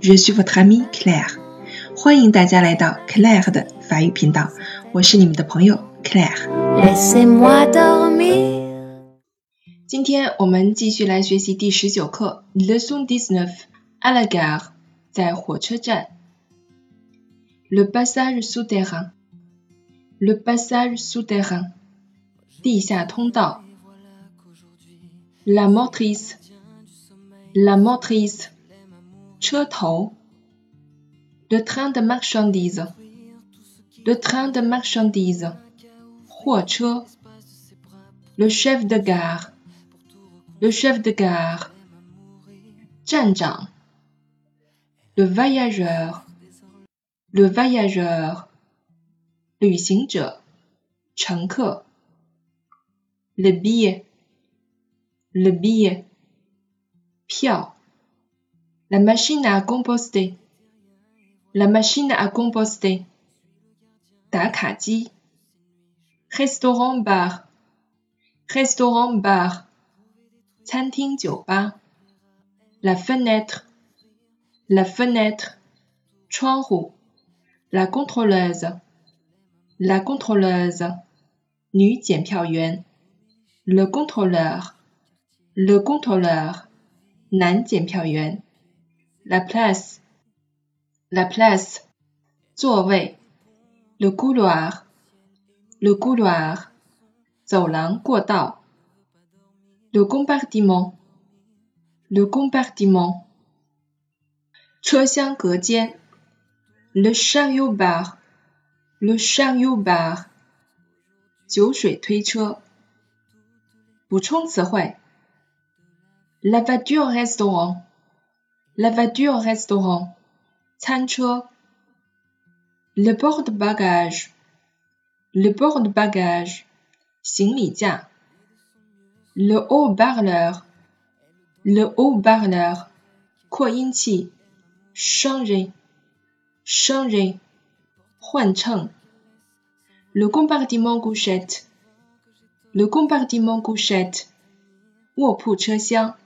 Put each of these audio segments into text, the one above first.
Je suis votre amie Claire. 欢迎大家来到 Claire 的法语频道，我是你们的朋友 Claire。今天我们继续来学习第十九课 Leçon dix-neuf à la gare，在火车站。Le passage souterrain. Le passage souterrain. 地下通道。La motrice. La motrice. Le train de marchandises. Le train de marchandises. Le chef de gare. Le chef de gare. Le voyageur. Le voyageur. Le billet. Le billet. La machine à composter. La machine à composter. Restaurant bar. Restaurant bar. La fenêtre. La fenêtre. La contrôleuse. La contrôleuse. Le contrôleur. Le contrôleur. 男检票员 ，la place，la place，座位，le couloir，le couloir，走廊过道，le compartiment，le compartiment，车厢隔间，le chariot bar，le chariot bar，酒水推车。补充词汇。La voiture restaurant. La voiture restaurant. 餐车 Le porte-bagages. Le porte-bagages. 行李架 Le haut-parleur. Le haut-parleur. 扩音器 Changer. Changer. 换乘 Le compartiment couchette. Le compartiment couchette. 卧铺车厢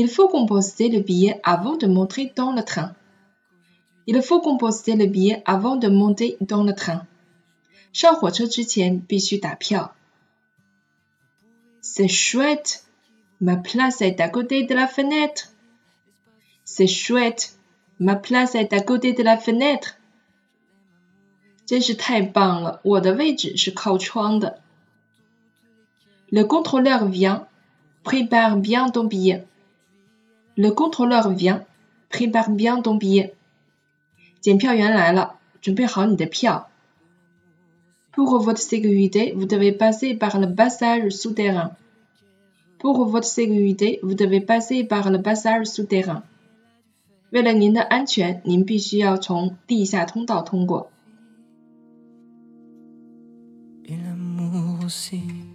Il faut composter le billet avant de monter dans le train. Il faut composter le billet avant de monter dans le train. C'est chouette. Ma place est à côté de la fenêtre. C'est chouette. Ma place est à côté de la fenêtre. Le contrôleur vient Prépare bien ton billet. Le contrôleur vient. Prépare bien ton billet. Pour votre sécurité, vous devez passer par le passage souterrain. Pour votre sécurité, vous devez passer par le passage souterrain. 为了您的安全，您必须要从地下通道通过。Et l'amour aussi.